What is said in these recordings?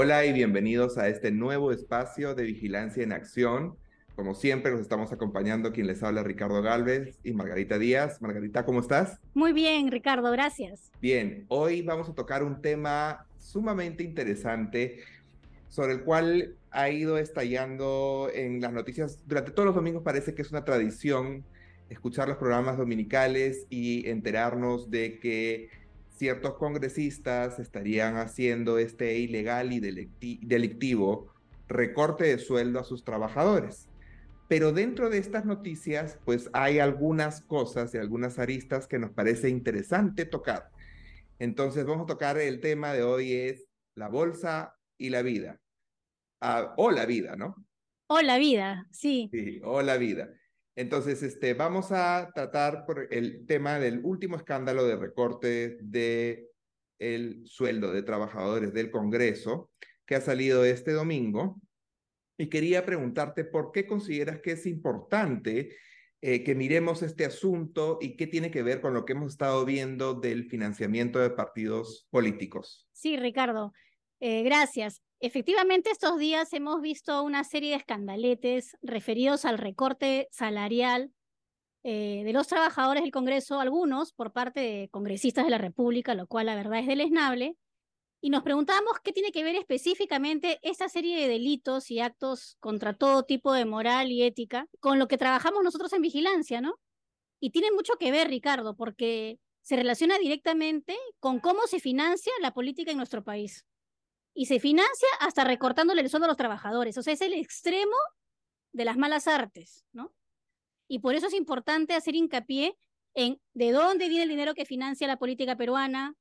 Hola y bienvenidos a este nuevo espacio de Vigilancia en Acción. Como siempre, nos estamos acompañando quien les habla Ricardo Galvez y Margarita Díaz. Margarita, ¿cómo estás? Muy bien, Ricardo, gracias. Bien, hoy vamos a tocar un tema sumamente interesante sobre el cual ha ido estallando en las noticias. Durante todos los domingos parece que es una tradición escuchar los programas dominicales y enterarnos de que ciertos congresistas estarían haciendo este ilegal y delictivo recorte de sueldo a sus trabajadores. Pero dentro de estas noticias, pues hay algunas cosas y algunas aristas que nos parece interesante tocar. Entonces vamos a tocar el tema de hoy es la bolsa y la vida. Ah, o la vida, ¿no? O la vida, sí. Sí, o la vida. Entonces, este, vamos a tratar por el tema del último escándalo de recorte de el sueldo de trabajadores del Congreso que ha salido este domingo. Y quería preguntarte por qué consideras que es importante eh, que miremos este asunto y qué tiene que ver con lo que hemos estado viendo del financiamiento de partidos políticos. Sí, Ricardo, eh, gracias. Efectivamente, estos días hemos visto una serie de escandaletes referidos al recorte salarial eh, de los trabajadores del Congreso, algunos por parte de congresistas de la República, lo cual la verdad es deleznable. Y nos preguntamos qué tiene que ver específicamente esta serie de delitos y actos contra todo tipo de moral y ética con lo que trabajamos nosotros en vigilancia, ¿no? Y tiene mucho que ver, Ricardo, porque se relaciona directamente con cómo se financia la política en nuestro país y se financia hasta recortándole el sueldo a los trabajadores. O sea, es el extremo de las malas artes, ¿no? Y por eso es importante hacer hincapié en de dónde viene el dinero que financia la política peruana,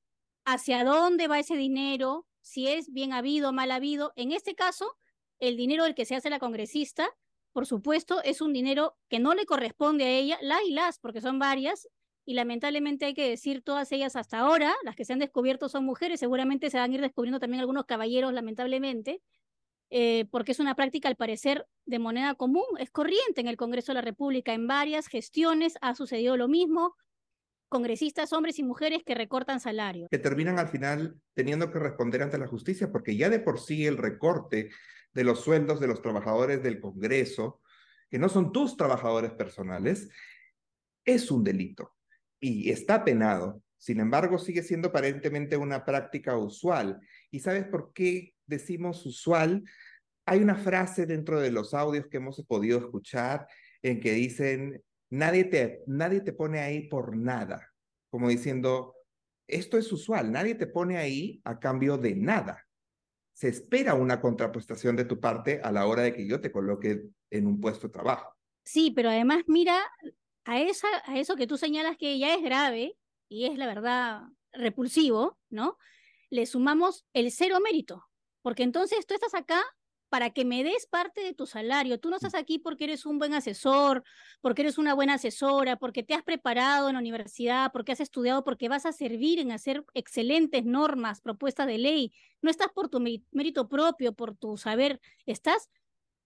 hacia dónde va ese dinero, si es bien habido mal habido. En este caso, el dinero del que se hace la congresista, por supuesto, es un dinero que no le corresponde a ella, la y las, porque son varias, y lamentablemente hay que decir todas ellas hasta ahora, las que se han descubierto son mujeres, seguramente se van a ir descubriendo también algunos caballeros, lamentablemente, eh, porque es una práctica al parecer de moneda común, es corriente en el Congreso de la República, en varias gestiones ha sucedido lo mismo, congresistas, hombres y mujeres que recortan salario. Que terminan al final teniendo que responder ante la justicia, porque ya de por sí el recorte de los sueldos de los trabajadores del Congreso, que no son tus trabajadores personales, es un delito y está penado. Sin embargo, sigue siendo aparentemente una práctica usual. ¿Y sabes por qué decimos usual? Hay una frase dentro de los audios que hemos podido escuchar en que dicen, nadie te, nadie te pone ahí por nada, como diciendo, esto es usual, nadie te pone ahí a cambio de nada. Se espera una contraprestación de tu parte a la hora de que yo te coloque en un puesto de trabajo. Sí, pero además mira a, esa, a eso que tú señalas que ya es grave y es la verdad repulsivo, ¿no? Le sumamos el cero mérito, porque entonces tú estás acá para que me des parte de tu salario. Tú no estás aquí porque eres un buen asesor, porque eres una buena asesora, porque te has preparado en la universidad, porque has estudiado, porque vas a servir en hacer excelentes normas, propuestas de ley. No estás por tu mérito propio, por tu saber, estás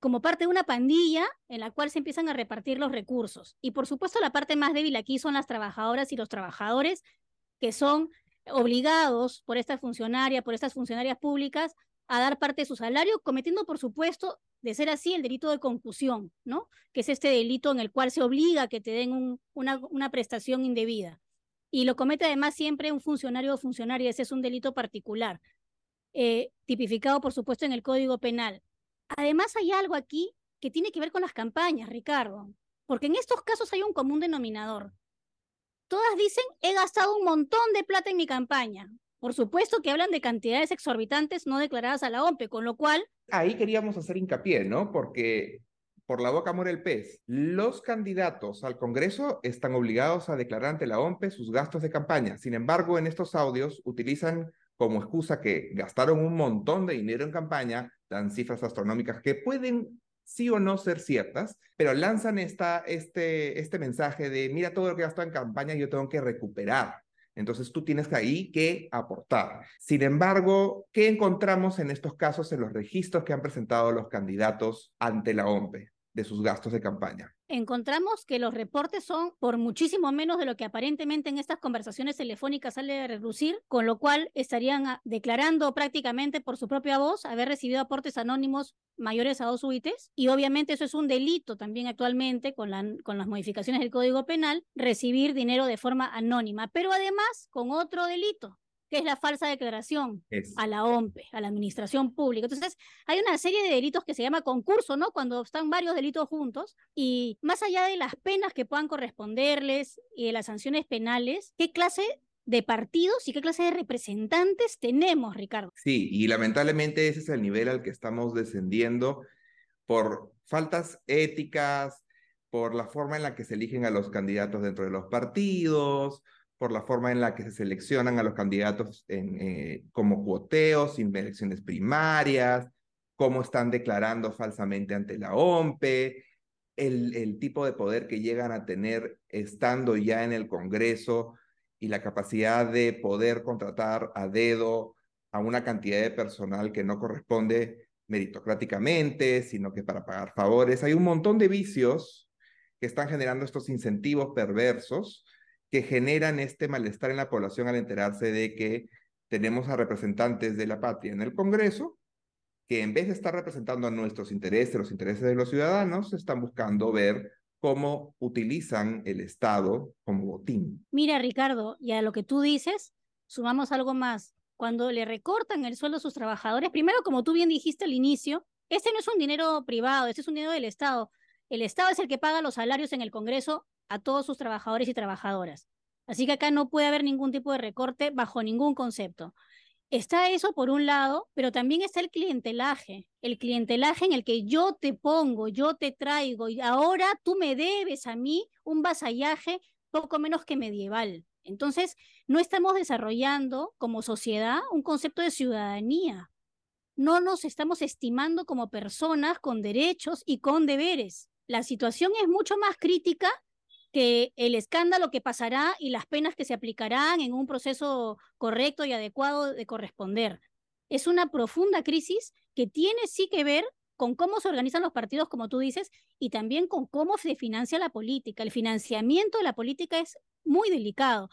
como parte de una pandilla en la cual se empiezan a repartir los recursos. Y por supuesto la parte más débil aquí son las trabajadoras y los trabajadores que son obligados por esta funcionaria, por estas funcionarias públicas, a dar parte de su salario, cometiendo, por supuesto, de ser así, el delito de concusión, ¿no? Que es este delito en el cual se obliga a que te den una, una, prestación indebida. Y lo comete además siempre un funcionario o funcionaria, ese es un delito particular, eh, tipificado, por supuesto, en el Código Penal. Además hay algo aquí que tiene que ver con las campañas, Ricardo, porque en estos casos hay un común denominador. Todas dicen, he gastado un montón de plata en mi campaña. Por supuesto que hablan de cantidades exorbitantes no declaradas a la OMPE, con lo cual... Ahí queríamos hacer hincapié, ¿no? Porque por la boca muere el pez. Los candidatos al Congreso están obligados a declarar ante la OMPE sus gastos de campaña. Sin embargo, en estos audios utilizan como excusa que gastaron un montón de dinero en campaña, dan cifras astronómicas que pueden sí o no ser ciertas, pero lanzan esta, este, este mensaje de, mira todo lo que gastó en campaña, yo tengo que recuperar. Entonces tú tienes ahí que aportar. Sin embargo, ¿qué encontramos en estos casos en los registros que han presentado los candidatos ante la OMPE? De sus gastos de campaña. encontramos que los reportes son por muchísimo menos de lo que aparentemente en estas conversaciones telefónicas sale a reducir, con lo cual estarían ah, declarando prácticamente por su propia voz haber recibido aportes anónimos mayores a dos UITs y obviamente eso es un delito también actualmente con las modificaciones del Código Penal, recibir dinero de forma anónima, pero además con otro delito, que es la falsa declaración a la OMPE, a la administración pública. Entonces, hay una serie de delitos que se llama concurso, ¿no? Cuando están varios delitos juntos, y más allá de las penas que puedan corresponderles y de las sanciones penales, ¿qué clase de partidos y qué clase de representantes tenemos, Ricardo? Sí, y lamentablemente ese es el nivel al que estamos descendiendo por faltas éticas, por la forma en la que se eligen a los candidatos dentro de los partidos, por la forma en la que se seleccionan a los candidatos en, eh, como cuoteos, sin elecciones primarias, cómo están declarando falsamente ante la OMPE, el, el tipo de poder que llegan a tener estando ya en el Congreso y la capacidad de poder contratar a dedo a una cantidad de personal que no corresponde meritocráticamente, sino que para pagar favores. Hay un montón de vicios que están generando estos incentivos perversos que generan este malestar en la población al enterarse de que tenemos a representantes de la patria en el Congreso que en vez de estar representando a nuestros intereses, los intereses de los ciudadanos, están buscando ver cómo utilizan el Estado como botín. Mira, Ricardo, y a lo que tú dices, sumamos algo más. Cuando le recortan el sueldo a sus trabajadores, primero, como tú bien dijiste al inicio, este no es un dinero privado, este es un dinero del Estado. El Estado es el que paga los salarios en el Congreso a todos sus trabajadores y trabajadoras. Así que acá no puede haber ningún tipo de recorte bajo ningún concepto. Está eso por un lado, pero también está el clientelaje, el clientelaje en el que yo te pongo, yo te traigo y ahora tú me debes a mí un vasallaje poco menos que medieval. Entonces, no estamos desarrollando como sociedad un concepto de ciudadanía. No nos estamos estimando como personas con derechos y con deberes. La situación es mucho más crítica que el escándalo que pasará y las penas que se aplicarán en un proceso correcto y adecuado de corresponder. Es una profunda crisis que tiene sí que ver con cómo se organizan los partidos, como tú dices, y también con cómo se financia la política. El financiamiento de la política es muy delicado.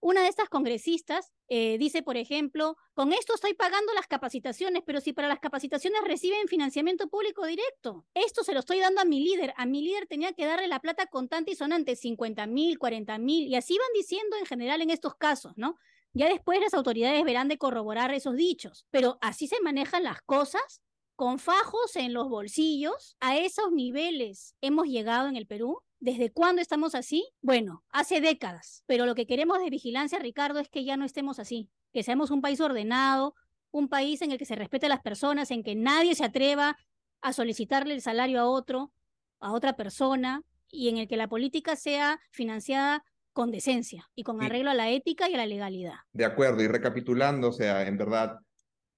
Una de estas congresistas eh, dice, por ejemplo, con esto estoy pagando las capacitaciones, pero si para las capacitaciones reciben financiamiento público directo, esto se lo estoy dando a mi líder. A mi líder tenía que darle la plata contante y sonante, 50 mil, 40 mil, y así van diciendo en general en estos casos, ¿no? Ya después las autoridades verán de corroborar esos dichos, pero así se manejan las cosas con fajos en los bolsillos. A esos niveles hemos llegado en el Perú ¿Desde cuándo estamos así? Bueno, hace décadas, pero lo que queremos de vigilancia, Ricardo, es que ya no estemos así, que seamos un país ordenado, un país en el que se respete a las personas, en que nadie se atreva a solicitarle el salario a otro, a otra persona, y en el que la política sea financiada con decencia y con arreglo a la ética y a la legalidad. De acuerdo, y recapitulando, o sea, en verdad,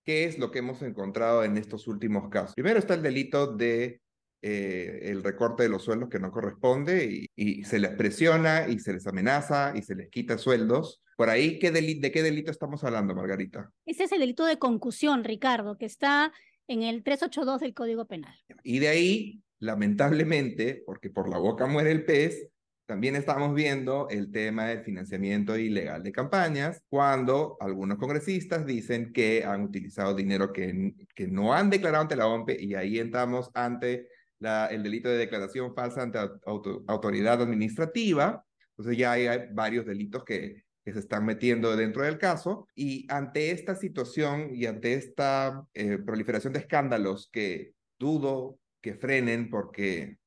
¿qué es lo que hemos encontrado en estos últimos casos? Primero está el delito de eh, el recorte de los sueldos que no corresponde y, se les presiona y se les amenaza y se les quita sueldos. Por ahí, ¿qué ¿de qué delito estamos hablando, Margarita? Ese es el delito de concusión, Ricardo, que está en el 382 del Código Penal. Y de ahí, lamentablemente, porque por la boca muere el pez, también estamos viendo el tema del financiamiento ilegal de campañas, cuando algunos congresistas dicen que han utilizado dinero que, que no han declarado ante la OMP y ahí entramos ante el delito de declaración falsa ante autoridad administrativa. Entonces ya hay, varios delitos que, se están metiendo dentro del caso. Y ante esta situación y ante esta eh, proliferación de escándalos que dudo que frenen porque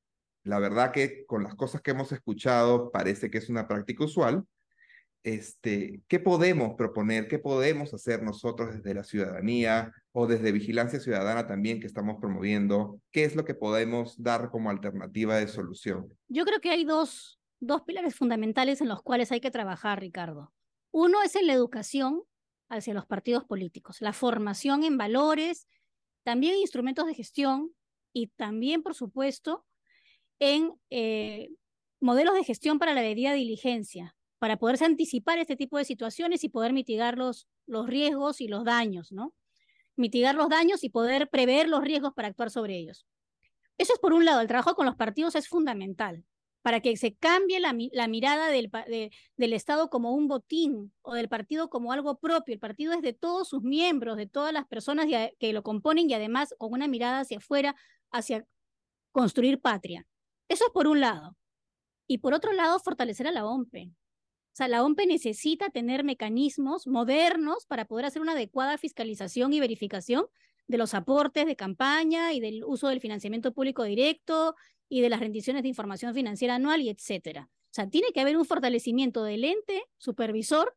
la verdad que con las cosas que hemos escuchado parece que es una práctica usual, este, ¿qué podemos proponer? ¿Qué podemos hacer nosotros desde la ciudadanía o desde Vigilancia Ciudadana también que estamos promoviendo? ¿Qué es lo que podemos dar como alternativa de solución? Yo creo que hay dos, dos pilares fundamentales en los cuales hay que trabajar, Ricardo. Uno es en la educación hacia los partidos políticos, la formación en valores, también instrumentos de gestión y también, por supuesto, en eh, modelos de gestión para la debida diligencia para poderse anticipar este tipo de situaciones y poder mitigar los, los riesgos y los daños, ¿no? Mitigar los daños y poder prever los riesgos para actuar sobre ellos. Eso es por un lado, el trabajo con los partidos es fundamental. para que se cambie la, mirada del, del, Estado como un botín o del partido como algo propio. El partido es de todos sus miembros, de todas las personas que lo componen y además con una mirada hacia afuera, hacia construir patria. Eso es por un lado. Y por otro lado, fortalecer a la OMPE. O sea, la OMPE necesita tener mecanismos modernos para poder hacer una adecuada fiscalización y verificación de los aportes de campaña y del uso del financiamiento público directo y de las rendiciones de información financiera anual y etcétera. O sea, tiene que haber un fortalecimiento del ente supervisor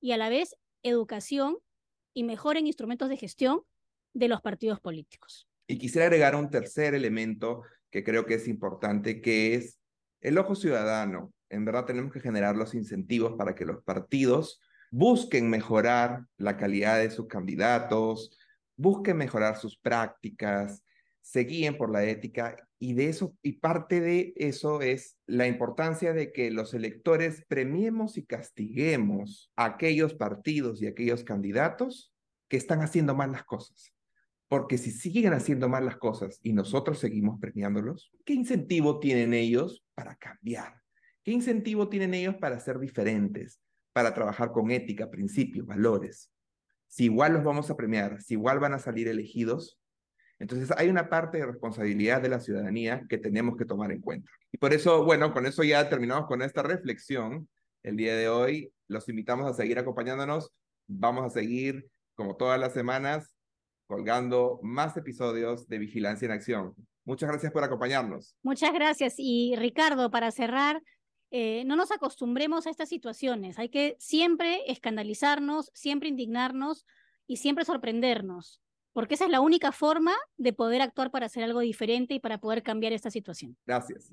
y a la vez educación y mejor en instrumentos de gestión de los partidos políticos. Y quisiera agregar un tercer elemento que creo que es importante, que es el ojo ciudadano. En verdad tenemos que generar los incentivos para que los partidos busquen mejorar la calidad de sus candidatos, busquen mejorar sus prácticas, se guíen por la ética y de eso y parte de eso es la importancia de que los electores premiemos y castiguemos a aquellos partidos y aquellos candidatos que están haciendo mal las cosas. Porque si siguen haciendo mal las cosas y nosotros seguimos premiándolos, ¿qué incentivo tienen ellos para cambiar? ¿Qué incentivo tienen ellos para ser diferentes, para trabajar con ética, principios, valores? Si igual los vamos a premiar, si igual van a salir elegidos, entonces hay una parte de responsabilidad de la ciudadanía que tenemos que tomar en cuenta. Y por eso, bueno, con eso ya terminamos con esta reflexión. El día de hoy los invitamos a seguir acompañándonos. Vamos a seguir, como todas las semanas, colgando más episodios de Vigilancia en Acción. Muchas gracias por acompañarnos. Muchas gracias. Y Ricardo, para cerrar, eh, no nos acostumbremos a estas situaciones. Hay que siempre escandalizarnos, siempre indignarnos y siempre sorprendernos porque esa es la única forma de poder actuar para hacer algo diferente y para poder cambiar esta situación. Gracias.